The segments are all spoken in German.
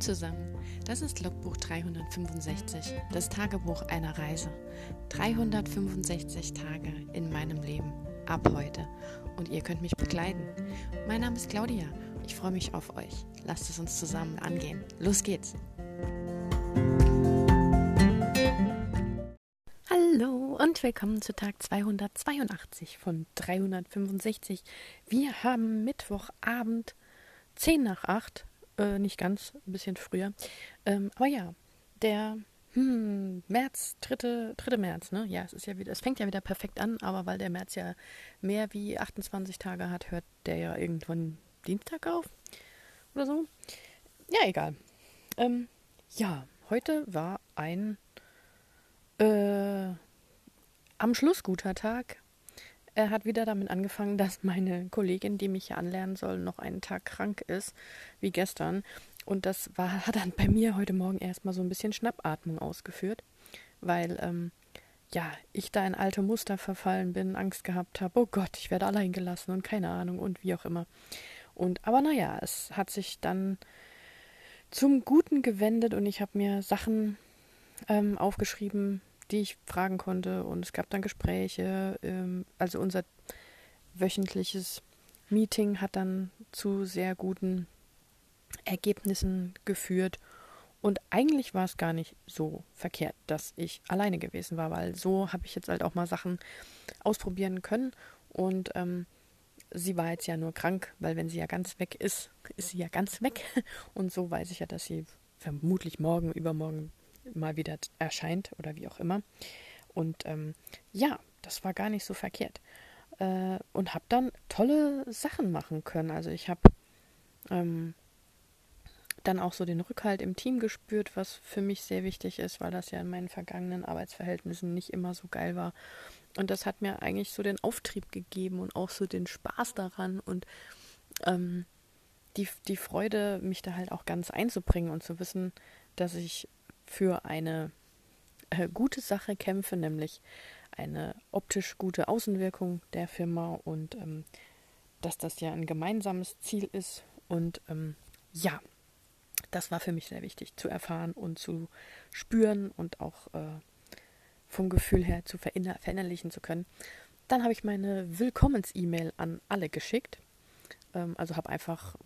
Zusammen, das ist Logbuch 365, das Tagebuch einer Reise. 365 Tage in meinem Leben, ab heute. Und ihr könnt mich begleiten. Mein Name ist Claudia, ich freue mich auf euch. Lasst es uns zusammen angehen. Los geht's! Hallo und willkommen zu Tag 282 von 365. Wir haben Mittwochabend 10 nach 8 äh, nicht ganz, ein bisschen früher. Ähm, aber ja, der hm, März, 3. 3. März, ne? Ja, es ist ja wieder, es fängt ja wieder perfekt an, aber weil der März ja mehr wie 28 Tage hat, hört der ja irgendwann Dienstag auf. Oder so. Ja, egal. Ähm, ja, heute war ein äh, am Schluss guter Tag. Er hat wieder damit angefangen, dass meine Kollegin, die mich hier anlernen soll, noch einen Tag krank ist, wie gestern. Und das war, hat dann bei mir heute Morgen erstmal so ein bisschen Schnappatmung ausgeführt, weil, ähm, ja, ich da in alte Muster verfallen bin, Angst gehabt habe, oh Gott, ich werde allein gelassen und keine Ahnung und wie auch immer. Und aber naja, es hat sich dann zum Guten gewendet und ich habe mir Sachen ähm, aufgeschrieben, die ich fragen konnte. Und es gab dann Gespräche. Ähm, also unser wöchentliches Meeting hat dann zu sehr guten Ergebnissen geführt. Und eigentlich war es gar nicht so verkehrt, dass ich alleine gewesen war, weil so habe ich jetzt halt auch mal Sachen ausprobieren können. Und ähm, sie war jetzt ja nur krank, weil wenn sie ja ganz weg ist, ist sie ja ganz weg. Und so weiß ich ja, dass sie vermutlich morgen, übermorgen mal wieder erscheint oder wie auch immer. Und ähm, ja, das war gar nicht so verkehrt. Äh, und habe dann tolle Sachen machen können. Also ich habe ähm, dann auch so den Rückhalt im Team gespürt, was für mich sehr wichtig ist, weil das ja in meinen vergangenen Arbeitsverhältnissen nicht immer so geil war. Und das hat mir eigentlich so den Auftrieb gegeben und auch so den Spaß daran und ähm, die, die Freude, mich da halt auch ganz einzubringen und zu wissen, dass ich für eine äh, gute Sache kämpfe, nämlich eine optisch gute Außenwirkung der Firma und ähm, dass das ja ein gemeinsames Ziel ist. Und ähm, ja, das war für mich sehr wichtig zu erfahren und zu spüren und auch äh, vom Gefühl her zu verinner verinnerlichen zu können. Dann habe ich meine Willkommens-E-Mail an alle geschickt. Ähm, also habe einfach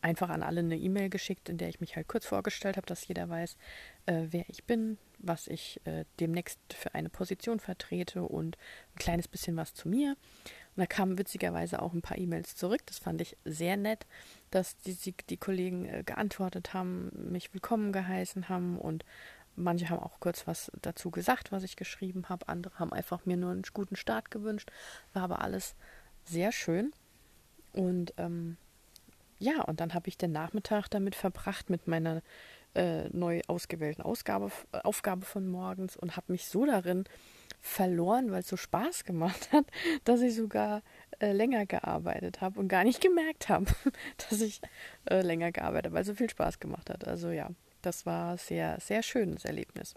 einfach an alle eine E-Mail geschickt, in der ich mich halt kurz vorgestellt habe, dass jeder weiß, äh, wer ich bin, was ich äh, demnächst für eine Position vertrete und ein kleines bisschen was zu mir. Und da kamen witzigerweise auch ein paar E-Mails zurück. Das fand ich sehr nett, dass die, die, die Kollegen äh, geantwortet haben, mich willkommen geheißen haben und manche haben auch kurz was dazu gesagt, was ich geschrieben habe. Andere haben einfach mir nur einen guten Start gewünscht. War aber alles sehr schön. Und ähm, ja, und dann habe ich den Nachmittag damit verbracht mit meiner äh, neu ausgewählten Ausgabe, äh, Aufgabe von morgens und habe mich so darin verloren, weil es so Spaß gemacht hat, dass ich sogar äh, länger gearbeitet habe und gar nicht gemerkt habe, dass ich äh, länger gearbeitet habe, weil es so viel Spaß gemacht hat. Also ja, das war sehr, sehr schönes Erlebnis.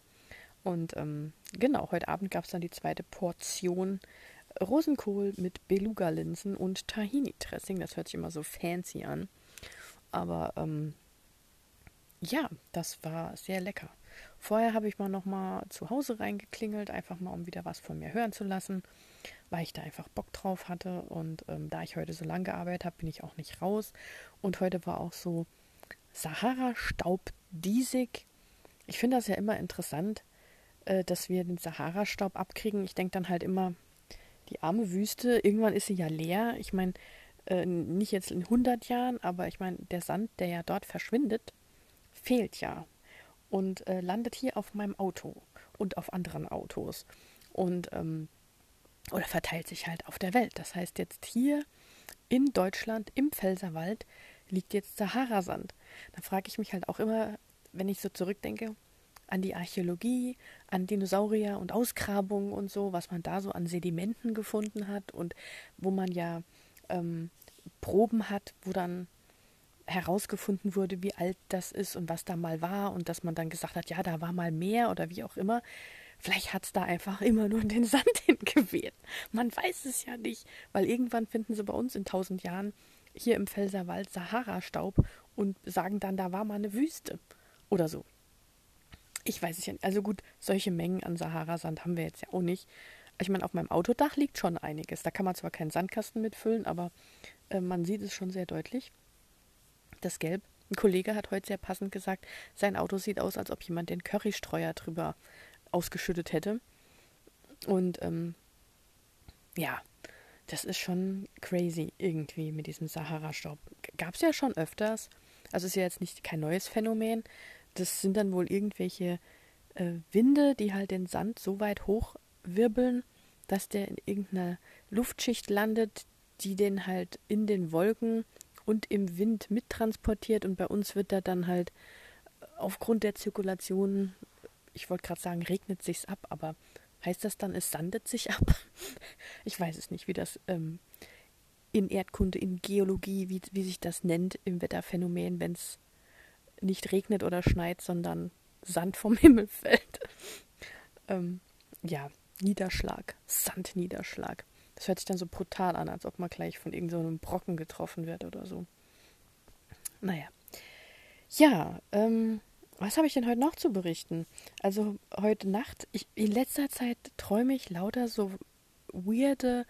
Und ähm, genau, heute Abend gab es dann die zweite Portion Rosenkohl mit Beluga-Linsen und Tahini-Dressing. Das hört sich immer so fancy an. Aber ähm, ja, das war sehr lecker. Vorher habe ich mal noch mal zu Hause reingeklingelt, einfach mal, um wieder was von mir hören zu lassen, weil ich da einfach Bock drauf hatte. Und ähm, da ich heute so lange gearbeitet habe, bin ich auch nicht raus. Und heute war auch so Sahara-Staub diesig. Ich finde das ja immer interessant, äh, dass wir den Sahara-Staub abkriegen. Ich denke dann halt immer, die arme Wüste, irgendwann ist sie ja leer. Ich meine, äh, nicht jetzt in 100 Jahren, aber ich meine, der Sand, der ja dort verschwindet, fehlt ja und äh, landet hier auf meinem Auto und auf anderen Autos und ähm, oder verteilt sich halt auf der Welt. Das heißt jetzt hier in Deutschland im Pfälzerwald liegt jetzt Sahara-Sand. Da frage ich mich halt auch immer, wenn ich so zurückdenke, an die Archäologie, an Dinosaurier und Ausgrabungen und so, was man da so an Sedimenten gefunden hat und wo man ja ähm, Proben hat, wo dann herausgefunden wurde, wie alt das ist und was da mal war und dass man dann gesagt hat, ja, da war mal mehr oder wie auch immer. Vielleicht hat es da einfach immer nur den Sand hingeweht. Man weiß es ja nicht, weil irgendwann finden sie bei uns in tausend Jahren hier im Pfälzerwald Sahara-Staub und sagen dann, da war mal eine Wüste oder so. Ich weiß es ja nicht. Also gut, solche Mengen an Sahara-Sand haben wir jetzt ja auch nicht. Ich meine, auf meinem Autodach liegt schon einiges. Da kann man zwar keinen Sandkasten mitfüllen, aber äh, man sieht es schon sehr deutlich. Das Gelb. Ein Kollege hat heute sehr passend gesagt, sein Auto sieht aus, als ob jemand den Currystreuer drüber ausgeschüttet hätte. Und ähm, ja, das ist schon crazy irgendwie mit diesem Sahara-Staub. Gab es ja schon öfters. Also ist ja jetzt nicht kein neues Phänomen. Das sind dann wohl irgendwelche äh, Winde, die halt den Sand so weit hochwirbeln, dass der in irgendeiner Luftschicht landet, die den halt in den Wolken und im Wind mittransportiert. Und bei uns wird da dann halt aufgrund der Zirkulation, ich wollte gerade sagen, regnet sich's ab, aber heißt das dann, es sandet sich ab? ich weiß es nicht, wie das ähm, in Erdkunde, in Geologie, wie, wie sich das nennt im Wetterphänomen, wenn es nicht regnet oder schneit, sondern Sand vom Himmel fällt. ähm, ja, Niederschlag, Sandniederschlag. Das hört sich dann so brutal an, als ob man gleich von irgendeinem so Brocken getroffen wird oder so. Naja. Ja, ähm, was habe ich denn heute noch zu berichten? Also heute Nacht, ich, in letzter Zeit träume ich lauter so weirde,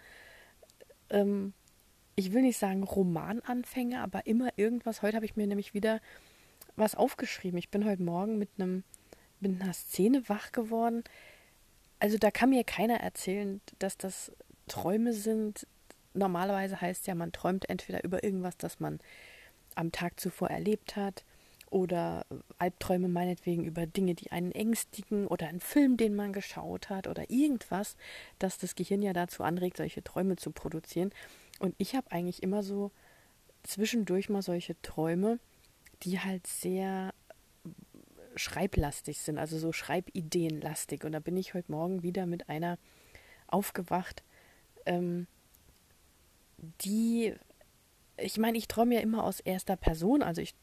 ähm, ich will nicht sagen Romananfänge, aber immer irgendwas. Heute habe ich mir nämlich wieder was aufgeschrieben. Ich bin heute Morgen mit einem mit einer Szene wach geworden. Also da kann mir keiner erzählen, dass das Träume sind. Normalerweise heißt ja, man träumt entweder über irgendwas, das man am Tag zuvor erlebt hat, oder Albträume meinetwegen über Dinge, die einen ängstigen, oder einen Film, den man geschaut hat, oder irgendwas, das das Gehirn ja dazu anregt, solche Träume zu produzieren. Und ich habe eigentlich immer so zwischendurch mal solche Träume, die halt sehr schreiblastig sind, also so Schreibideenlastig. Und da bin ich heute Morgen wieder mit einer aufgewacht, ähm, die, ich meine, ich träume ja immer aus erster Person, also ich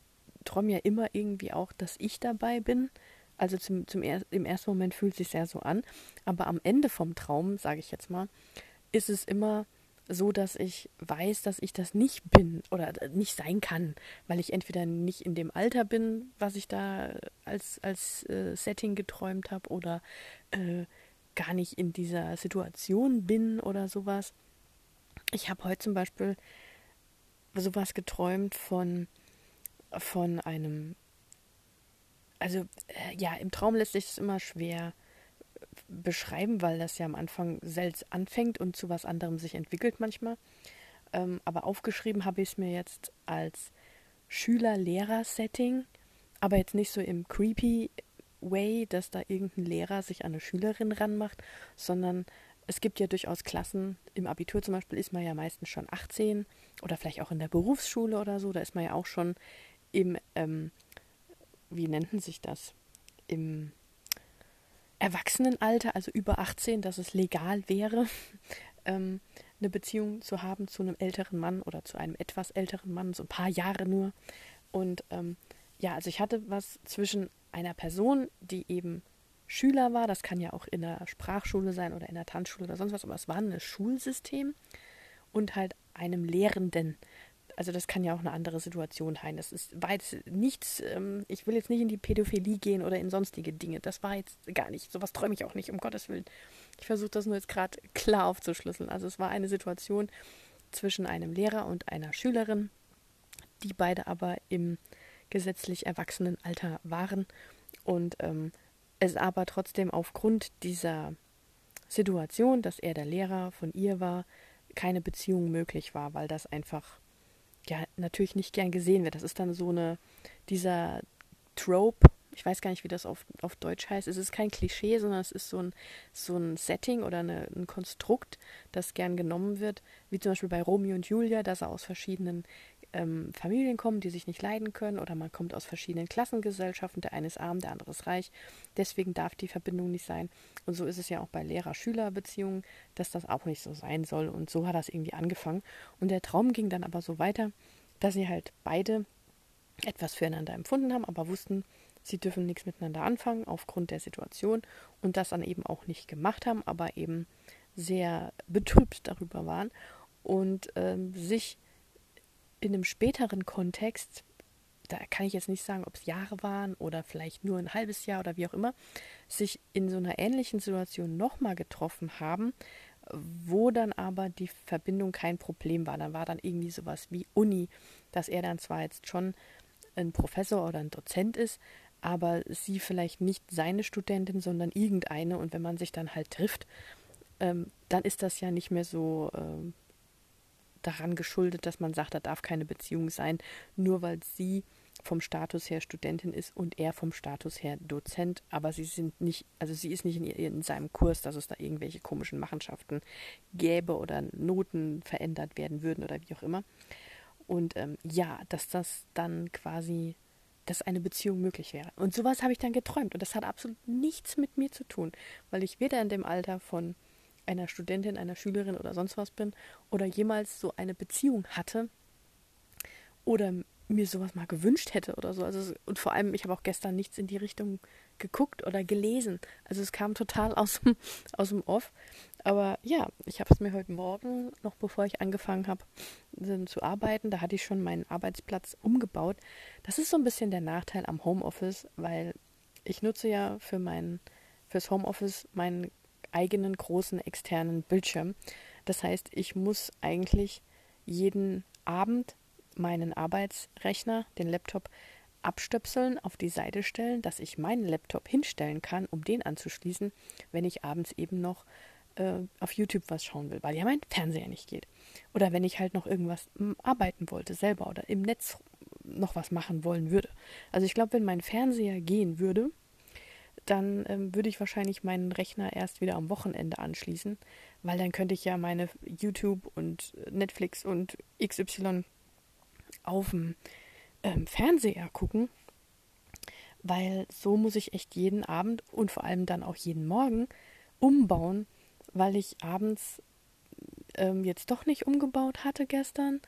träume ja immer irgendwie auch, dass ich dabei bin. Also zum, zum er, im ersten Moment fühlt es sich sehr so an, aber am Ende vom Traum, sage ich jetzt mal, ist es immer so, dass ich weiß, dass ich das nicht bin oder nicht sein kann, weil ich entweder nicht in dem Alter bin, was ich da als, als äh, Setting geträumt habe, oder äh, gar nicht in dieser Situation bin oder sowas. Ich habe heute zum Beispiel sowas geträumt von, von einem, also äh, ja, im Traum lässt sich das immer schwer beschreiben, weil das ja am Anfang selbst anfängt und zu was anderem sich entwickelt manchmal. Ähm, aber aufgeschrieben habe ich es mir jetzt als Schüler-Lehrer-Setting, aber jetzt nicht so im creepy Way, dass da irgendein Lehrer sich an eine Schülerin ranmacht, sondern es gibt ja durchaus Klassen, im Abitur zum Beispiel ist man ja meistens schon 18 oder vielleicht auch in der Berufsschule oder so, da ist man ja auch schon im, ähm, wie nennt sich das, im Erwachsenenalter, also über 18, dass es legal wäre, ähm, eine Beziehung zu haben zu einem älteren Mann oder zu einem etwas älteren Mann, so ein paar Jahre nur. Und ähm, ja, also ich hatte was zwischen einer Person, die eben Schüler war, das kann ja auch in der Sprachschule sein oder in der Tanzschule oder sonst was, aber es war ein Schulsystem und halt einem Lehrenden, also das kann ja auch eine andere Situation sein. Das ist, war nichts, ähm, ich will jetzt nicht in die Pädophilie gehen oder in sonstige Dinge. Das war jetzt gar nicht, sowas träume ich auch nicht, um Gottes Willen. Ich versuche das nur jetzt gerade klar aufzuschlüsseln. Also es war eine Situation zwischen einem Lehrer und einer Schülerin, die beide aber im gesetzlich erwachsenen Alter waren und ähm, es aber trotzdem aufgrund dieser Situation, dass er der Lehrer von ihr war, keine Beziehung möglich war, weil das einfach ja natürlich nicht gern gesehen wird. Das ist dann so eine, dieser Trope, ich weiß gar nicht, wie das auf, auf Deutsch heißt. Es ist kein Klischee, sondern es ist so ein, so ein Setting oder eine, ein Konstrukt, das gern genommen wird, wie zum Beispiel bei Romeo und Julia, dass er aus verschiedenen ähm, Familien kommen, die sich nicht leiden können, oder man kommt aus verschiedenen Klassengesellschaften, der eine ist arm, der andere ist reich. Deswegen darf die Verbindung nicht sein. Und so ist es ja auch bei Lehrer-Schüler-Beziehungen, dass das auch nicht so sein soll. Und so hat das irgendwie angefangen. Und der Traum ging dann aber so weiter, dass sie halt beide etwas füreinander empfunden haben, aber wussten, sie dürfen nichts miteinander anfangen aufgrund der Situation und das dann eben auch nicht gemacht haben, aber eben sehr betrübt darüber waren und ähm, sich in einem späteren Kontext, da kann ich jetzt nicht sagen, ob es Jahre waren oder vielleicht nur ein halbes Jahr oder wie auch immer, sich in so einer ähnlichen Situation nochmal getroffen haben, wo dann aber die Verbindung kein Problem war. Dann war dann irgendwie sowas wie Uni, dass er dann zwar jetzt schon ein Professor oder ein Dozent ist, aber sie vielleicht nicht seine Studentin, sondern irgendeine. Und wenn man sich dann halt trifft, ähm, dann ist das ja nicht mehr so ähm, daran geschuldet, dass man sagt, da darf keine Beziehung sein, nur weil sie vom Status her Studentin ist und er vom Status her Dozent, aber sie sind nicht, also sie ist nicht in, in seinem Kurs, dass es da irgendwelche komischen Machenschaften gäbe oder Noten verändert werden würden oder wie auch immer. Und ähm, ja, dass das dann quasi, dass eine Beziehung möglich wäre. Und sowas habe ich dann geträumt und das hat absolut nichts mit mir zu tun, weil ich weder in dem Alter von einer Studentin, einer Schülerin oder sonst was bin oder jemals so eine Beziehung hatte oder mir sowas mal gewünscht hätte oder so. Also und vor allem, ich habe auch gestern nichts in die Richtung geguckt oder gelesen. Also es kam total aus dem, aus dem Off. Aber ja, ich habe es mir heute Morgen, noch bevor ich angefangen habe zu arbeiten, da hatte ich schon meinen Arbeitsplatz umgebaut. Das ist so ein bisschen der Nachteil am Homeoffice, weil ich nutze ja für mein fürs Homeoffice meinen eigenen großen externen Bildschirm. Das heißt, ich muss eigentlich jeden Abend meinen Arbeitsrechner, den Laptop, abstöpseln, auf die Seite stellen, dass ich meinen Laptop hinstellen kann, um den anzuschließen, wenn ich abends eben noch äh, auf YouTube was schauen will, weil ja mein Fernseher nicht geht. Oder wenn ich halt noch irgendwas hm, arbeiten wollte selber oder im Netz noch was machen wollen würde. Also ich glaube, wenn mein Fernseher gehen würde, dann ähm, würde ich wahrscheinlich meinen Rechner erst wieder am Wochenende anschließen, weil dann könnte ich ja meine YouTube und Netflix und XY auf dem ähm, Fernseher gucken, weil so muss ich echt jeden Abend und vor allem dann auch jeden Morgen umbauen, weil ich abends ähm, jetzt doch nicht umgebaut hatte gestern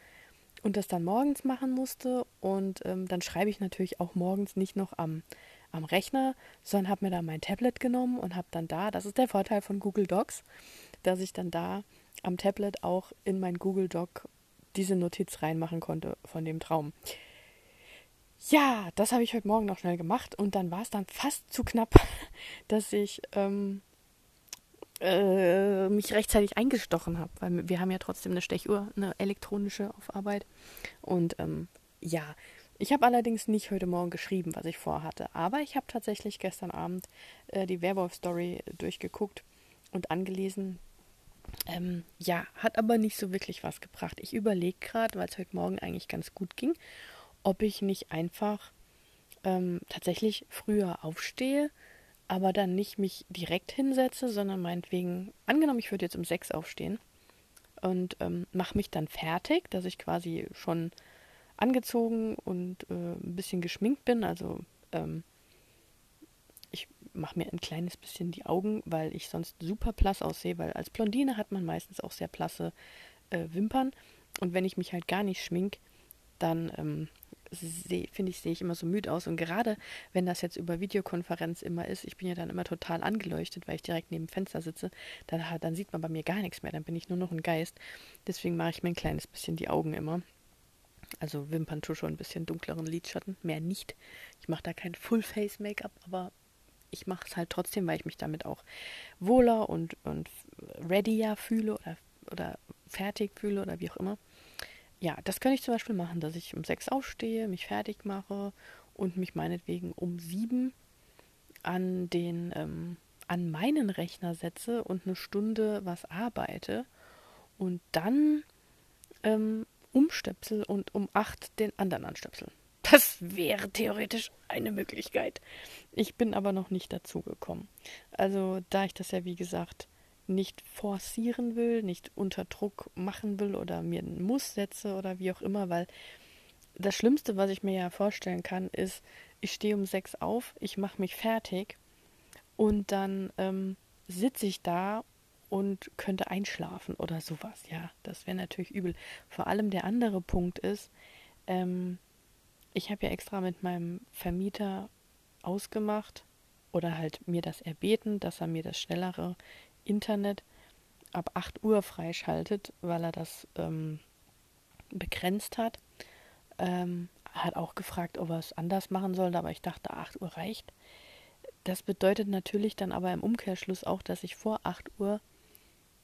und das dann morgens machen musste. Und ähm, dann schreibe ich natürlich auch morgens nicht noch am am Rechner, sondern habe mir da mein Tablet genommen und habe dann da, das ist der Vorteil von Google Docs, dass ich dann da am Tablet auch in mein Google Doc diese Notiz reinmachen konnte von dem Traum. Ja, das habe ich heute Morgen noch schnell gemacht und dann war es dann fast zu knapp, dass ich ähm, äh, mich rechtzeitig eingestochen habe, weil wir haben ja trotzdem eine Stechuhr, eine elektronische auf Arbeit. Und ähm, ja, ich habe allerdings nicht heute Morgen geschrieben, was ich vorhatte, aber ich habe tatsächlich gestern Abend äh, die Werwolf-Story durchgeguckt und angelesen. Ähm, ja, hat aber nicht so wirklich was gebracht. Ich überlege gerade, weil es heute Morgen eigentlich ganz gut ging, ob ich nicht einfach ähm, tatsächlich früher aufstehe, aber dann nicht mich direkt hinsetze, sondern meinetwegen, angenommen, ich würde jetzt um sechs aufstehen und ähm, mache mich dann fertig, dass ich quasi schon angezogen und äh, ein bisschen geschminkt bin. Also ähm, ich mache mir ein kleines bisschen die Augen, weil ich sonst super blass aussehe, weil als Blondine hat man meistens auch sehr blasse äh, Wimpern. Und wenn ich mich halt gar nicht schmink, dann ähm, finde ich, sehe ich immer so müde aus. Und gerade wenn das jetzt über Videokonferenz immer ist, ich bin ja dann immer total angeleuchtet, weil ich direkt neben dem Fenster sitze, dann, dann sieht man bei mir gar nichts mehr. Dann bin ich nur noch ein Geist. Deswegen mache ich mir ein kleines bisschen die Augen immer. Also Wimperntusche und ein bisschen dunkleren Lidschatten. Mehr nicht. Ich mache da kein Full-Face-Make-up, aber ich mache es halt trotzdem, weil ich mich damit auch wohler und, und readier fühle oder, oder fertig fühle oder wie auch immer. Ja, das könnte ich zum Beispiel machen, dass ich um sechs aufstehe, mich fertig mache und mich meinetwegen um sieben an den ähm, an meinen Rechner setze und eine Stunde was arbeite und dann ähm, umstöpsel und um acht den anderen anstöpsel. Das wäre theoretisch eine Möglichkeit. Ich bin aber noch nicht dazu gekommen. Also, da ich das ja wie gesagt nicht forcieren will, nicht unter Druck machen will oder mir einen Muss setze oder wie auch immer, weil das Schlimmste, was ich mir ja vorstellen kann, ist, ich stehe um sechs auf, ich mache mich fertig und dann ähm, sitze ich da und könnte einschlafen oder sowas. Ja, das wäre natürlich übel. Vor allem der andere Punkt ist, ähm, ich habe ja extra mit meinem Vermieter ausgemacht oder halt mir das erbeten, dass er mir das schnellere Internet ab 8 Uhr freischaltet, weil er das ähm, begrenzt hat. Ähm, hat auch gefragt, ob er es anders machen soll, aber ich dachte, 8 Uhr reicht. Das bedeutet natürlich dann aber im Umkehrschluss auch, dass ich vor 8 Uhr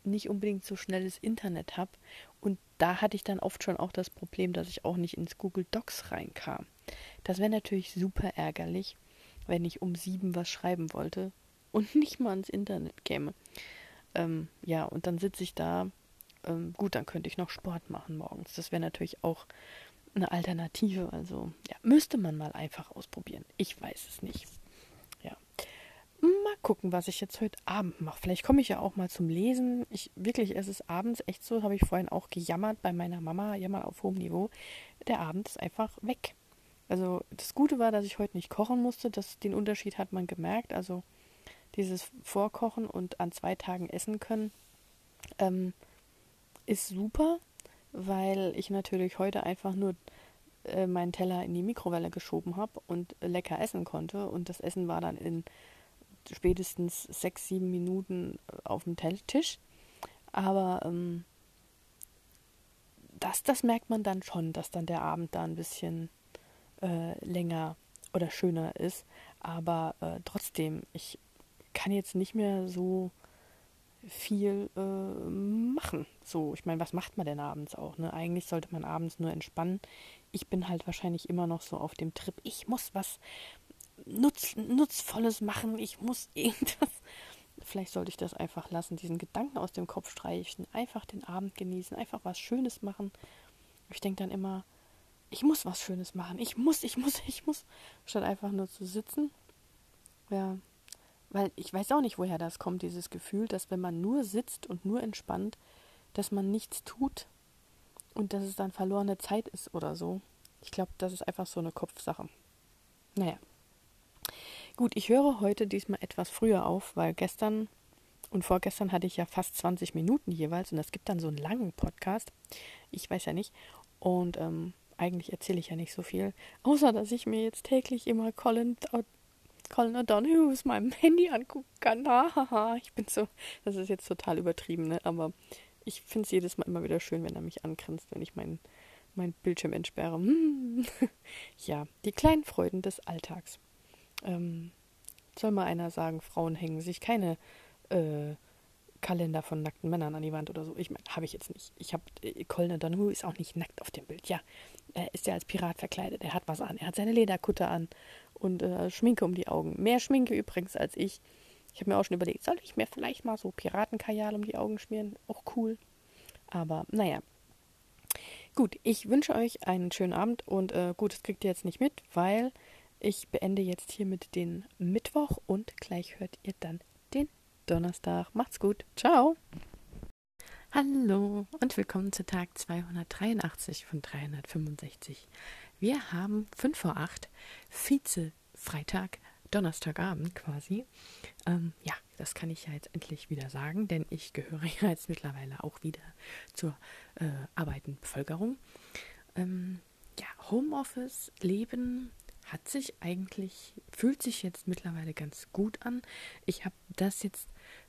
nicht unbedingt so schnelles Internet habe. Und da hatte ich dann oft schon auch das Problem, dass ich auch nicht ins Google Docs reinkam. Das wäre natürlich super ärgerlich, wenn ich um sieben was schreiben wollte und nicht mal ins Internet käme. Ähm, ja, und dann sitze ich da. Ähm, gut, dann könnte ich noch Sport machen morgens. Das wäre natürlich auch eine Alternative. Also, ja, müsste man mal einfach ausprobieren. Ich weiß es nicht. Mal gucken, was ich jetzt heute Abend mache. Vielleicht komme ich ja auch mal zum Lesen. Ich wirklich, es ist abends echt so, habe ich vorhin auch gejammert bei meiner Mama, jammern auf hohem Niveau. Der Abend ist einfach weg. Also das Gute war, dass ich heute nicht kochen musste. Das, den Unterschied hat man gemerkt. Also dieses Vorkochen und an zwei Tagen essen können ähm, ist super, weil ich natürlich heute einfach nur äh, meinen Teller in die Mikrowelle geschoben habe und lecker essen konnte. Und das Essen war dann in spätestens sechs, sieben Minuten auf dem Tisch. Aber ähm, das, das merkt man dann schon, dass dann der Abend da ein bisschen äh, länger oder schöner ist. Aber äh, trotzdem, ich kann jetzt nicht mehr so viel äh, machen. So, ich meine, was macht man denn abends auch? Ne? Eigentlich sollte man abends nur entspannen. Ich bin halt wahrscheinlich immer noch so auf dem Trip. Ich muss was Nutz, Nutzvolles machen. Ich muss irgendwas. Vielleicht sollte ich das einfach lassen, diesen Gedanken aus dem Kopf streichen. Einfach den Abend genießen, einfach was Schönes machen. Ich denke dann immer, ich muss was Schönes machen. Ich muss, ich muss, ich muss. Statt einfach nur zu sitzen. Ja. Weil ich weiß auch nicht, woher das kommt, dieses Gefühl, dass wenn man nur sitzt und nur entspannt, dass man nichts tut und dass es dann verlorene Zeit ist oder so. Ich glaube, das ist einfach so eine Kopfsache. Naja. Gut, ich höre heute diesmal etwas früher auf, weil gestern und vorgestern hatte ich ja fast 20 Minuten jeweils und es gibt dann so einen langen Podcast. Ich weiß ja nicht. Und ähm, eigentlich erzähle ich ja nicht so viel, außer dass ich mir jetzt täglich immer Colin, Colin O'Donoghue aus meinem Handy angucken kann. Ich bin so, das ist jetzt total übertrieben, ne? aber ich finde es jedes Mal immer wieder schön, wenn er mich angrinst, wenn ich meinen mein Bildschirm entsperre. ja, die kleinen Freuden des Alltags. Ähm, soll mal einer sagen, Frauen hängen sich keine äh, Kalender von nackten Männern an die Wand oder so. Ich meine, habe ich jetzt nicht. Ich habe äh, Colin O'Donoghue ist auch nicht nackt auf dem Bild. Ja, er ist ja als Pirat verkleidet. Er hat was an. Er hat seine Lederkutte an und äh, Schminke um die Augen. Mehr Schminke übrigens als ich. Ich habe mir auch schon überlegt, soll ich mir vielleicht mal so Piratenkajal um die Augen schmieren? Auch cool. Aber naja. Gut, ich wünsche euch einen schönen Abend und äh, gut, das kriegt ihr jetzt nicht mit, weil ich beende jetzt hiermit den Mittwoch und gleich hört ihr dann den Donnerstag. Macht's gut. Ciao. Hallo und willkommen zu Tag 283 von 365. Wir haben 5 vor 8, Vize-Freitag, Donnerstagabend quasi. Ähm, ja, das kann ich ja jetzt endlich wieder sagen, denn ich gehöre ja jetzt mittlerweile auch wieder zur äh, arbeitenden Bevölkerung. Ähm, ja, Homeoffice, Leben hat sich eigentlich, fühlt sich jetzt mittlerweile ganz gut an. Ich habe das jetzt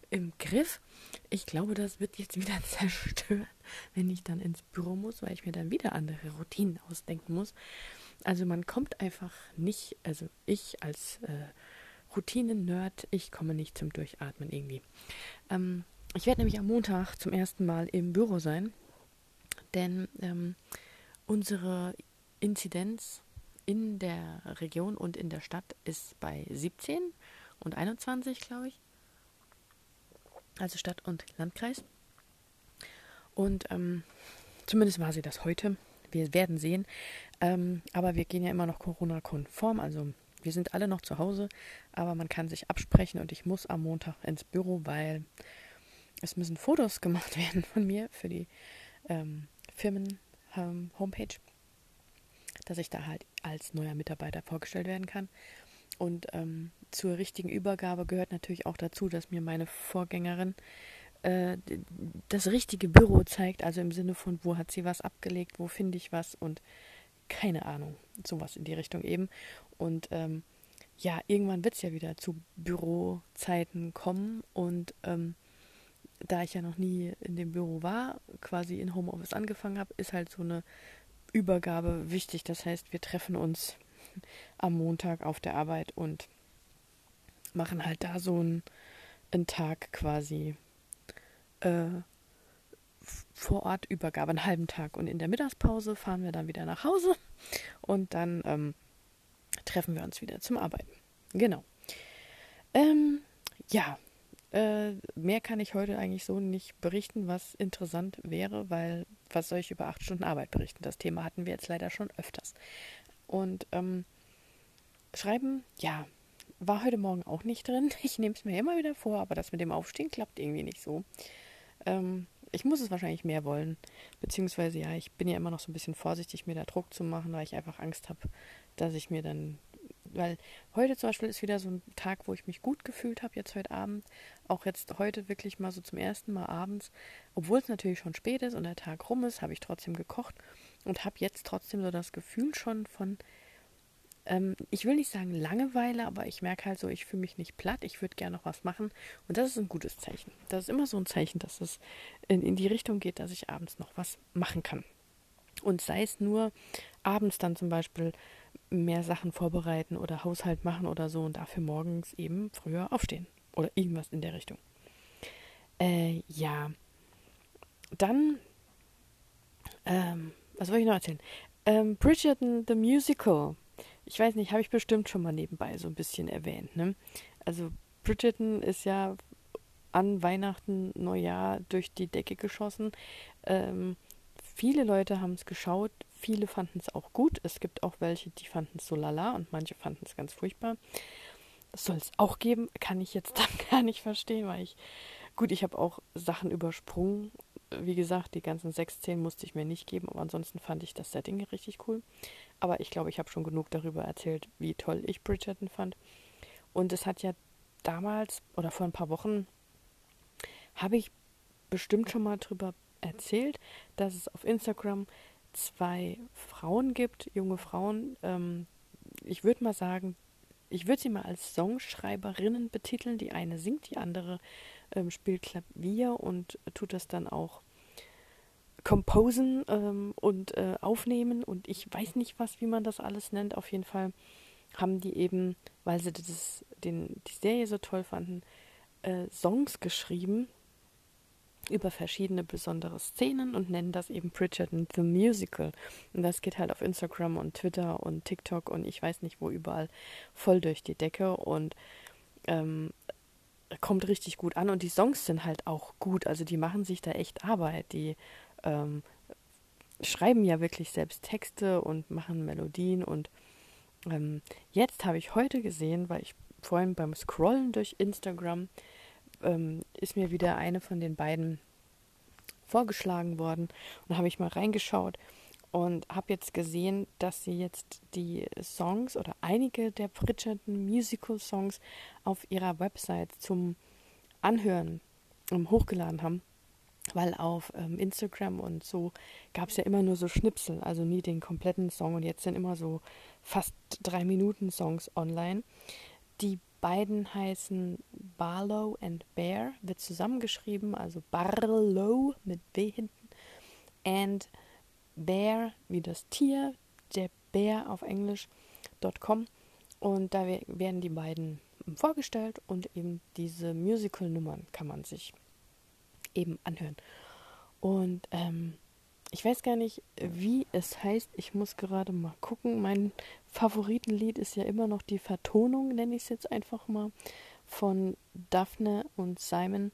im Griff. Ich glaube, das wird jetzt wieder zerstört, wenn ich dann ins Büro muss, weil ich mir dann wieder andere Routinen ausdenken muss. Also man kommt einfach nicht, also ich als äh, Routinen-Nerd, ich komme nicht zum Durchatmen irgendwie. Ähm, ich werde nämlich am Montag zum ersten Mal im Büro sein, denn ähm, unsere Inzidenz in der Region und in der Stadt ist bei 17 und 21, glaube ich also Stadt und Landkreis. Und ähm, zumindest war sie das heute. Wir werden sehen. Ähm, aber wir gehen ja immer noch Corona-konform. Also wir sind alle noch zu Hause, aber man kann sich absprechen und ich muss am Montag ins Büro, weil es müssen Fotos gemacht werden von mir für die ähm, Firmen-Homepage, ähm, dass ich da halt als neuer Mitarbeiter vorgestellt werden kann. Und ähm, zur richtigen Übergabe gehört natürlich auch dazu, dass mir meine Vorgängerin äh, das richtige Büro zeigt, also im Sinne von, wo hat sie was abgelegt, wo finde ich was und keine Ahnung, sowas in die Richtung eben. Und ähm, ja, irgendwann wird es ja wieder zu Bürozeiten kommen und ähm, da ich ja noch nie in dem Büro war, quasi in Homeoffice angefangen habe, ist halt so eine Übergabe wichtig. Das heißt, wir treffen uns am Montag auf der Arbeit und machen halt da so einen, einen Tag quasi äh, vor Ort Übergabe, einen halben Tag. Und in der Mittagspause fahren wir dann wieder nach Hause und dann ähm, treffen wir uns wieder zum Arbeiten. Genau. Ähm, ja, äh, mehr kann ich heute eigentlich so nicht berichten, was interessant wäre, weil was soll ich über acht Stunden Arbeit berichten? Das Thema hatten wir jetzt leider schon öfters. Und ähm, schreiben, ja, war heute Morgen auch nicht drin. Ich nehme es mir immer wieder vor, aber das mit dem Aufstehen klappt irgendwie nicht so. Ähm, ich muss es wahrscheinlich mehr wollen. Beziehungsweise, ja, ich bin ja immer noch so ein bisschen vorsichtig, mir da Druck zu machen, weil ich einfach Angst habe, dass ich mir dann weil heute zum Beispiel ist wieder so ein Tag, wo ich mich gut gefühlt habe, jetzt heute Abend. Auch jetzt heute wirklich mal so zum ersten Mal abends. Obwohl es natürlich schon spät ist und der Tag rum ist, habe ich trotzdem gekocht und habe jetzt trotzdem so das Gefühl schon von, ähm, ich will nicht sagen Langeweile, aber ich merke halt so, ich fühle mich nicht platt, ich würde gerne noch was machen. Und das ist ein gutes Zeichen. Das ist immer so ein Zeichen, dass es in, in die Richtung geht, dass ich abends noch was machen kann. Und sei es nur abends dann zum Beispiel mehr Sachen vorbereiten oder Haushalt machen oder so und dafür morgens eben früher aufstehen oder irgendwas in der Richtung. Äh, ja. Dann, ähm, was wollte ich noch erzählen? Ähm, Bridgerton the Musical. Ich weiß nicht, habe ich bestimmt schon mal nebenbei so ein bisschen erwähnt. Ne? Also Bridgerton ist ja an Weihnachten, Neujahr durch die Decke geschossen. Ähm, viele Leute haben es geschaut, viele fanden es auch gut. Es gibt auch welche, die fanden es so lala und manche fanden es ganz furchtbar. Das soll es auch geben, kann ich jetzt dann gar nicht verstehen, weil ich, gut, ich habe auch Sachen übersprungen. Wie gesagt, die ganzen sechs Szenen musste ich mir nicht geben, aber ansonsten fand ich das Setting richtig cool. Aber ich glaube, ich habe schon genug darüber erzählt, wie toll ich Bridgerton fand. Und es hat ja damals oder vor ein paar Wochen habe ich bestimmt schon mal drüber erzählt, dass es auf Instagram zwei Frauen gibt, junge Frauen. Ähm, ich würde mal sagen, ich würde sie mal als Songschreiberinnen betiteln. Die eine singt, die andere ähm, spielt Klavier und tut das dann auch composen ähm, und äh, aufnehmen und ich weiß nicht was, wie man das alles nennt. Auf jeden Fall haben die eben, weil sie das, den, die Serie so toll fanden, äh, Songs geschrieben über verschiedene besondere Szenen und nennen das eben Bridgerton the Musical. Und das geht halt auf Instagram und Twitter und TikTok und ich weiß nicht wo überall voll durch die Decke und ähm, kommt richtig gut an und die Songs sind halt auch gut, also die machen sich da echt Arbeit, die ähm, schreiben ja wirklich selbst Texte und machen Melodien und ähm, jetzt habe ich heute gesehen, weil ich vorhin beim Scrollen durch Instagram ähm, ist mir wieder eine von den beiden vorgeschlagen worden und habe ich mal reingeschaut und habe jetzt gesehen, dass sie jetzt die Songs oder einige der Bridgerton Musical Songs auf ihrer Website zum Anhören ähm, hochgeladen haben. Weil auf ähm, Instagram und so gab es ja immer nur so Schnipsel, also nie den kompletten Song. Und jetzt sind immer so fast drei Minuten Songs online. Die beiden heißen Barlow and Bear, wird zusammengeschrieben, also Barlow mit B hinten and Bear wie das Tier, der Bär auf Englisch.com und da werden die beiden vorgestellt und eben diese Musical-Nummern kann man sich eben anhören. Und ähm, ich weiß gar nicht, wie es heißt. Ich muss gerade mal gucken. Mein Favoritenlied ist ja immer noch die Vertonung, nenne ich es jetzt einfach mal, von Daphne und Simon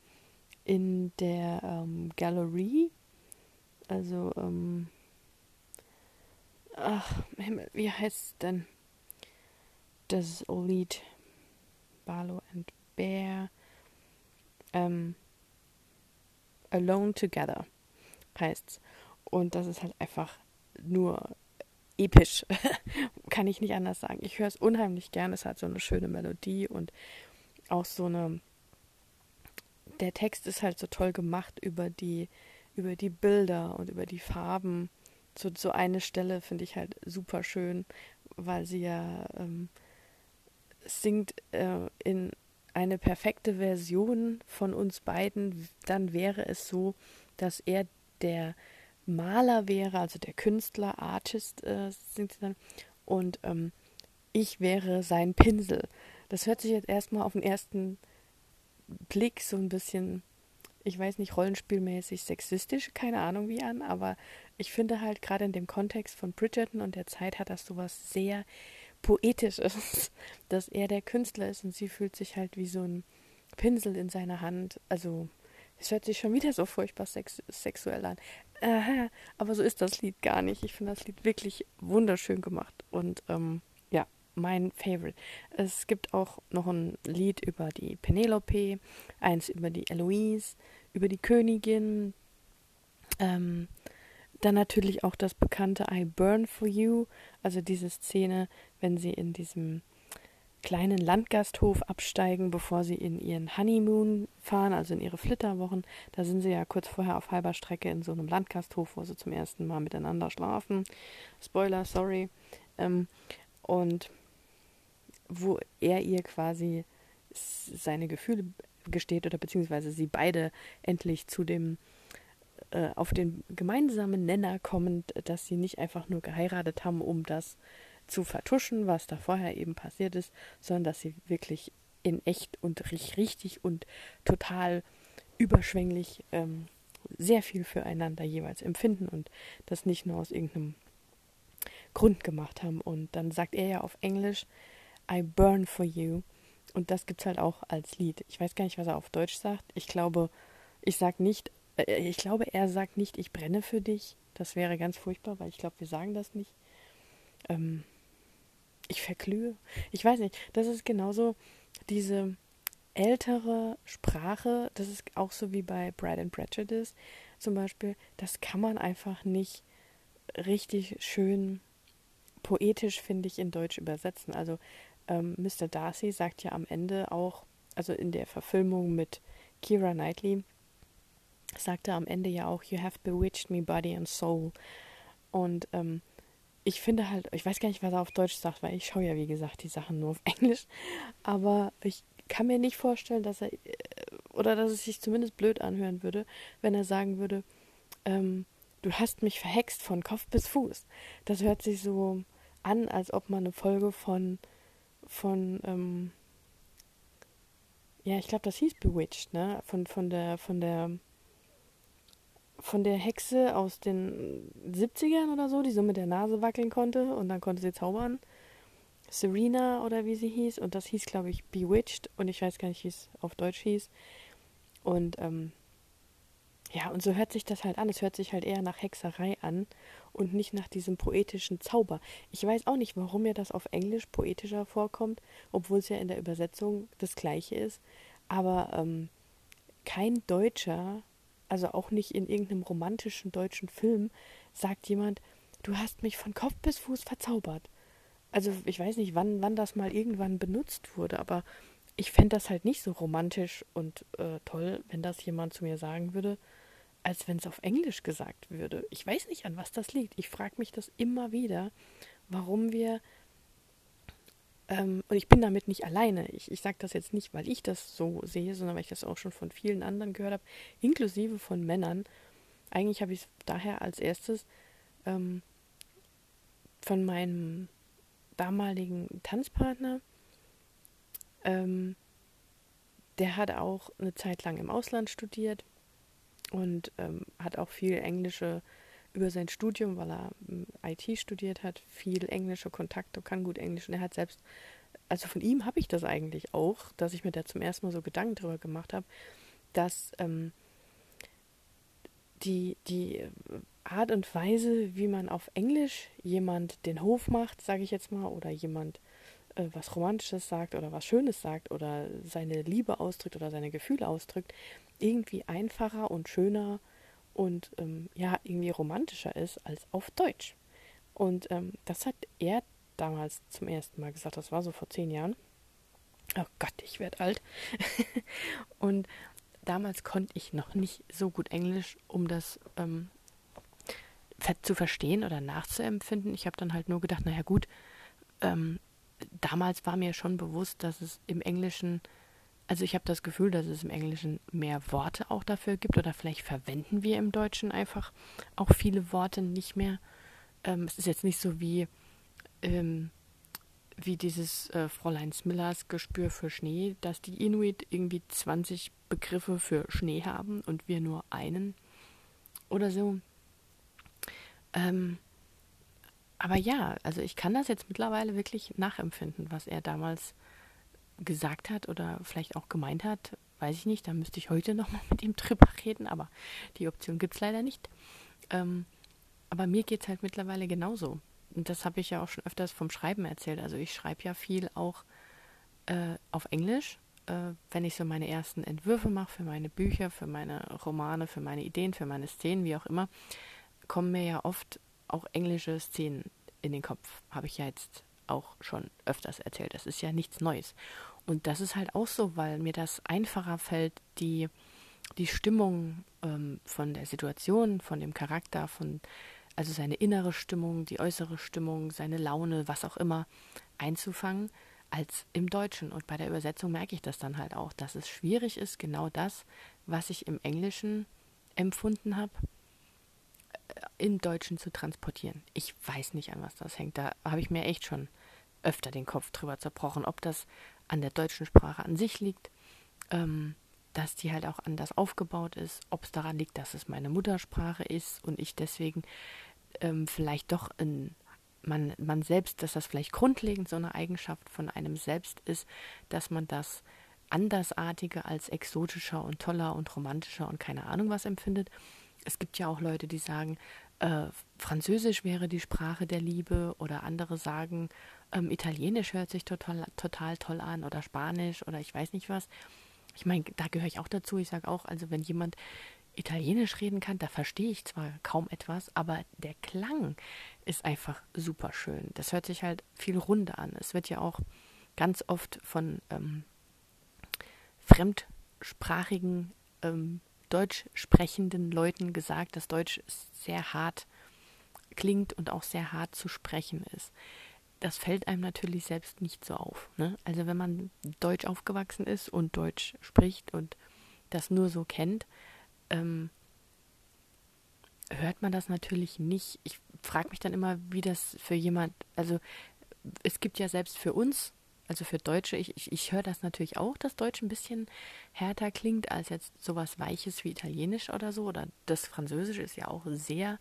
in der ähm, Galerie. Also, ähm, ach, Himmel, wie heißt es denn? Das Lied Barlow and Bear. Ähm, Alone Together heißt es. Und das ist halt einfach nur episch. Kann ich nicht anders sagen. Ich höre es unheimlich gern. Es hat so eine schöne Melodie und auch so eine. Der Text ist halt so toll gemacht über die, über die Bilder und über die Farben. So, so eine Stelle finde ich halt super schön, weil sie ja ähm, singt äh, in eine perfekte Version von uns beiden. Dann wäre es so, dass er der Maler wäre, also der Künstler, Artist äh, singt sie dann. Und ähm, ich wäre sein Pinsel. Das hört sich jetzt erstmal auf den ersten Blick so ein bisschen, ich weiß nicht, rollenspielmäßig sexistisch, keine Ahnung wie an, aber ich finde halt gerade in dem Kontext von Bridgerton und der Zeit hat das sowas sehr Poetisches, dass er der Künstler ist und sie fühlt sich halt wie so ein Pinsel in seiner Hand. Also, es hört sich schon wieder so furchtbar sex sexuell an. Aha, aber so ist das Lied gar nicht. Ich finde das Lied wirklich wunderschön gemacht und ähm, ja, mein Favorite. Es gibt auch noch ein Lied über die Penelope, eins über die Eloise, über die Königin. Ähm, dann natürlich auch das bekannte I Burn for You, also diese Szene, wenn sie in diesem kleinen Landgasthof absteigen, bevor sie in ihren Honeymoon fahren, also in ihre Flitterwochen. Da sind sie ja kurz vorher auf halber Strecke in so einem Landgasthof, wo sie zum ersten Mal miteinander schlafen. Spoiler, sorry. Ähm, und wo er ihr quasi seine Gefühle gesteht oder beziehungsweise sie beide endlich zu dem äh, auf den gemeinsamen Nenner kommend, dass sie nicht einfach nur geheiratet haben, um das zu vertuschen, was da vorher eben passiert ist, sondern dass sie wirklich in echt und richtig und total überschwänglich ähm, sehr viel füreinander jeweils empfinden und das nicht nur aus irgendeinem Grund gemacht haben. Und dann sagt er ja auf Englisch, I burn for you. Und das gibt es halt auch als Lied. Ich weiß gar nicht, was er auf Deutsch sagt. Ich glaube, ich sag nicht, äh, ich glaube, er sagt nicht, ich brenne für dich. Das wäre ganz furchtbar, weil ich glaube, wir sagen das nicht. Ähm, ich verglühe. Ich weiß nicht. Das ist genauso diese ältere Sprache. Das ist auch so wie bei Bride and Prejudice zum Beispiel. Das kann man einfach nicht richtig schön poetisch, finde ich, in Deutsch übersetzen. Also ähm, Mr. Darcy sagt ja am Ende auch, also in der Verfilmung mit Kira Knightley, sagte am Ende ja auch, You have bewitched me body and soul. Und ähm, ich finde halt, ich weiß gar nicht, was er auf Deutsch sagt, weil ich schaue ja, wie gesagt, die Sachen nur auf Englisch. Aber ich kann mir nicht vorstellen, dass er, äh, oder dass es sich zumindest blöd anhören würde, wenn er sagen würde, ähm, du hast mich verhext von Kopf bis Fuß. Das hört sich so an, als ob man eine Folge von, von, ähm, ja, ich glaube, das hieß Bewitched, ne? Von, von der, von der, von der Hexe aus den 70ern oder so, die so mit der Nase wackeln konnte und dann konnte sie zaubern. Serena oder wie sie hieß. Und das hieß, glaube ich, Bewitched. Und ich weiß gar nicht, wie es auf Deutsch hieß. Und ähm, ja, und so hört sich das halt an. Es hört sich halt eher nach Hexerei an und nicht nach diesem poetischen Zauber. Ich weiß auch nicht, warum mir das auf Englisch poetischer vorkommt, obwohl es ja in der Übersetzung das gleiche ist. Aber ähm, kein Deutscher also auch nicht in irgendeinem romantischen deutschen Film, sagt jemand, du hast mich von Kopf bis Fuß verzaubert. Also ich weiß nicht, wann, wann das mal irgendwann benutzt wurde, aber ich fände das halt nicht so romantisch und äh, toll, wenn das jemand zu mir sagen würde, als wenn es auf Englisch gesagt würde. Ich weiß nicht, an was das liegt. Ich frage mich das immer wieder, warum wir ähm, und ich bin damit nicht alleine. Ich, ich sage das jetzt nicht, weil ich das so sehe, sondern weil ich das auch schon von vielen anderen gehört habe, inklusive von Männern. Eigentlich habe ich es daher als erstes ähm, von meinem damaligen Tanzpartner. Ähm, der hat auch eine Zeit lang im Ausland studiert und ähm, hat auch viel englische über sein Studium, weil er ähm, IT studiert hat, viel englische Kontakte, kann gut Englisch und er hat selbst, also von ihm habe ich das eigentlich auch, dass ich mir da zum ersten Mal so Gedanken drüber gemacht habe, dass ähm, die, die Art und Weise, wie man auf Englisch jemand den Hof macht, sage ich jetzt mal, oder jemand äh, was Romantisches sagt oder was Schönes sagt oder seine Liebe ausdrückt oder seine Gefühle ausdrückt, irgendwie einfacher und schöner und ähm, ja, irgendwie romantischer ist als auf Deutsch. Und ähm, das hat er damals zum ersten Mal gesagt, das war so vor zehn Jahren. Oh Gott, ich werde alt. und damals konnte ich noch nicht so gut Englisch, um das ähm, zu verstehen oder nachzuempfinden. Ich habe dann halt nur gedacht, naja gut, ähm, damals war mir schon bewusst, dass es im Englischen Also ich habe das Gefühl, dass es im Englischen mehr Worte auch dafür gibt oder vielleicht verwenden wir im Deutschen einfach auch viele Worte nicht mehr. Ähm, es ist jetzt nicht so wie, ähm, wie dieses äh, Fräulein Smillers Gespür für Schnee, dass die Inuit irgendwie 20 Begriffe für Schnee haben und wir nur einen oder so. Ähm, aber ja, also ich kann das jetzt mittlerweile wirklich nachempfinden, was er damals gesagt hat oder vielleicht auch gemeint hat, weiß ich nicht. Da müsste ich heute nochmal mit ihm drüber reden, aber die Option gibt es leider nicht. Ähm, aber mir geht es halt mittlerweile genauso. Und das habe ich ja auch schon öfters vom Schreiben erzählt. Also ich schreibe ja viel auch äh, auf Englisch, äh, wenn ich so meine ersten Entwürfe mache für meine Bücher, für meine Romane, für meine Ideen, für meine Szenen, wie auch immer, kommen mir ja oft auch englische Szenen in den Kopf. Habe ich ja jetzt auch schon öfters erzählt. Das ist ja nichts Neues. Und das ist halt auch so, weil mir das einfacher fällt, die, die Stimmung ähm, von der Situation, von dem Charakter, von also seine innere Stimmung, die äußere Stimmung, seine Laune, was auch immer, einzufangen, als im Deutschen. Und bei der Übersetzung merke ich das dann halt auch, dass es schwierig ist, genau das, was ich im Englischen empfunden habe, im Deutschen zu transportieren. Ich weiß nicht, an was das hängt. Da habe ich mir echt schon öfter den Kopf drüber zerbrochen, ob das an der deutschen Sprache an sich liegt, ähm, dass die halt auch anders aufgebaut ist, ob es daran liegt, dass es meine Muttersprache ist und ich deswegen ähm, vielleicht doch in man, man selbst, dass das vielleicht grundlegend so eine Eigenschaft von einem selbst ist, dass man das Andersartige als exotischer und toller und romantischer und keine Ahnung was empfindet. Es gibt ja auch Leute, die sagen, äh, Französisch wäre die Sprache der Liebe oder andere sagen, ähm, Italienisch hört sich total, total toll an oder Spanisch oder ich weiß nicht was. Ich meine, da gehöre ich auch dazu. Ich sage auch, also wenn jemand Italienisch reden kann, da verstehe ich zwar kaum etwas, aber der Klang ist einfach super schön. Das hört sich halt viel runder an. Es wird ja auch ganz oft von ähm, fremdsprachigen ähm, deutsch sprechenden Leuten gesagt, dass Deutsch sehr hart klingt und auch sehr hart zu sprechen ist. Das fällt einem natürlich selbst nicht so auf. Ne? Also wenn man deutsch aufgewachsen ist und Deutsch spricht und das nur so kennt, ähm, hört man das natürlich nicht. Ich frage mich dann immer, wie das für jemand, also es gibt ja selbst für uns also für Deutsche, ich, ich, ich höre das natürlich auch, dass Deutsch ein bisschen härter klingt als jetzt sowas Weiches wie Italienisch oder so. Oder das Französische ist ja auch sehr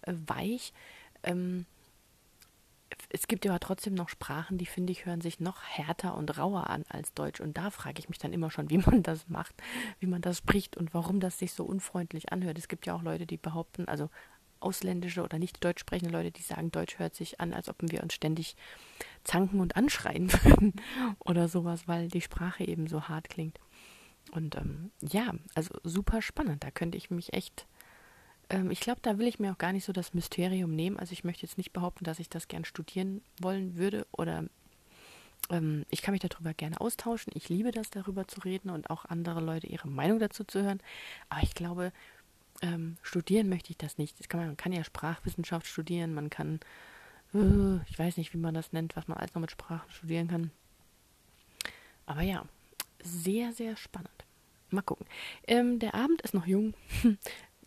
äh, weich. Ähm, es gibt aber trotzdem noch Sprachen, die finde ich hören sich noch härter und rauer an als Deutsch. Und da frage ich mich dann immer schon, wie man das macht, wie man das spricht und warum das sich so unfreundlich anhört. Es gibt ja auch Leute, die behaupten, also ausländische oder nicht deutsch sprechende Leute, die sagen, Deutsch hört sich an, als ob wir uns ständig zanken und anschreien würden oder sowas, weil die Sprache eben so hart klingt. Und ähm, ja, also super spannend. Da könnte ich mich echt, ähm, ich glaube, da will ich mir auch gar nicht so das Mysterium nehmen. Also ich möchte jetzt nicht behaupten, dass ich das gern studieren wollen würde oder ähm, ich kann mich darüber gerne austauschen. Ich liebe das, darüber zu reden und auch andere Leute ihre Meinung dazu zu hören. Aber ich glaube, ähm, studieren möchte ich das nicht. Das kann man, man kann ja Sprachwissenschaft studieren, man kann, äh, ich weiß nicht, wie man das nennt, was man alles noch mit Sprachen studieren kann. Aber ja, sehr, sehr spannend. Mal gucken. Ähm, der Abend ist noch jung.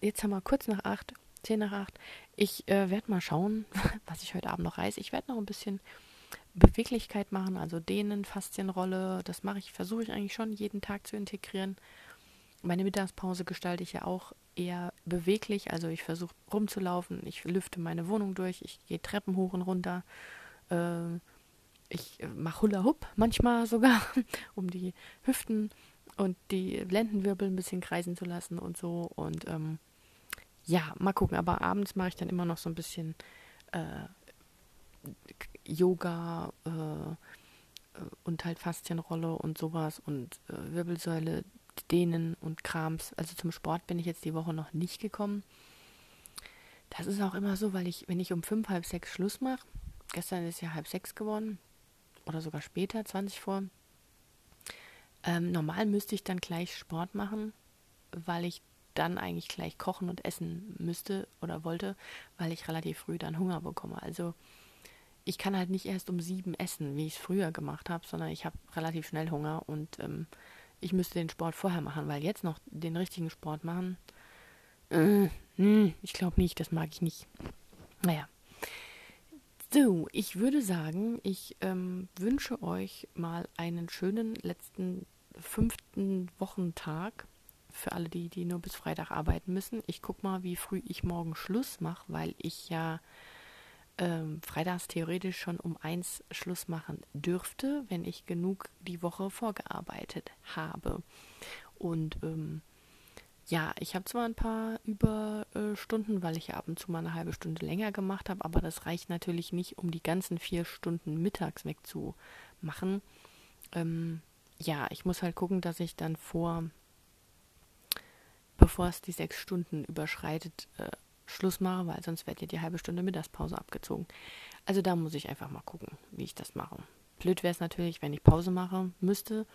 Jetzt haben wir kurz nach acht, zehn nach acht. Ich äh, werde mal schauen, was ich heute Abend noch reiße. Ich werde noch ein bisschen Beweglichkeit machen, also Dehnen, Faszienrolle. Das mache ich, versuche ich eigentlich schon jeden Tag zu integrieren. Meine Mittagspause gestalte ich ja auch eher beweglich. Also ich versuche rumzulaufen, ich lüfte meine Wohnung durch, ich gehe Treppen hoch und runter. Äh, ich mache Hula Hoop manchmal sogar, um die Hüften und die Lendenwirbel ein bisschen kreisen zu lassen und so. Und ähm, ja, mal gucken. Aber abends mache ich dann immer noch so ein bisschen äh, Yoga äh, und halt Faszienrolle und sowas und äh, Wirbelsäule Dehnen und Krams. Also zum Sport bin ich jetzt die Woche noch nicht gekommen. Das ist auch immer so, weil ich, wenn ich um fünf, halb sechs Schluss mache, gestern ist ja halb sechs geworden, oder sogar später, 20 vor, ähm, normal müsste ich dann gleich Sport machen, weil ich dann eigentlich gleich kochen und essen müsste oder wollte, weil ich relativ früh dann Hunger bekomme. Also ich kann halt nicht erst um sieben essen, wie ich es früher gemacht habe, sondern ich habe relativ schnell Hunger und ähm, ich müsste den Sport vorher machen, weil jetzt noch den richtigen Sport machen, äh, hm, ich glaube nicht, das mag ich nicht. Naja. So, ich würde sagen, ich ähm, wünsche euch mal einen schönen letzten fünften Wochentag für alle die, die nur bis Freitag arbeiten müssen. Ich gucke mal, wie früh ich morgen Schluss mache, weil ich ja ähm, freitags theoretisch schon um eins Schluss machen dürfte, wenn ich genug die Woche vorgearbeitet habe. Und ähm, ja, ich habe zwar ein paar Überstunden, weil ich ab und zu mal eine halbe Stunde länger gemacht habe, aber das reicht natürlich nicht, um die ganzen vier Stunden mittags wegzumachen. Ähm, ja, ich muss halt gucken, dass ich dann vor, bevor es die sechs Stunden überschreitet, äh, Schluss mache, weil sonst wird ja die halbe Stunde Mittagspause abgezogen. Also da muss ich einfach mal gucken, wie ich das mache. Blöd wäre es natürlich, wenn ich Pause mache müsste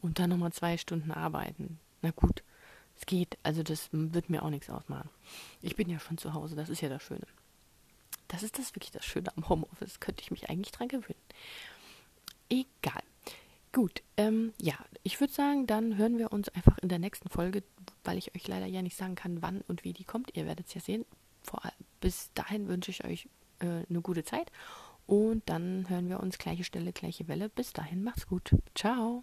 und dann nochmal zwei Stunden arbeiten. Na gut, es geht. Also das wird mir auch nichts ausmachen. Ich bin ja schon zu Hause, das ist ja das Schöne. Das ist das wirklich das Schöne am Homeoffice. Könnte ich mich eigentlich dran gewöhnen. Egal. Gut, ähm, ja, ich würde sagen, dann hören wir uns einfach in der nächsten Folge, weil ich euch leider ja nicht sagen kann, wann und wie die kommt. Ihr werdet es ja sehen. Vor, bis dahin wünsche ich euch äh, eine gute Zeit und dann hören wir uns gleiche Stelle, gleiche Welle. Bis dahin, macht's gut. Ciao.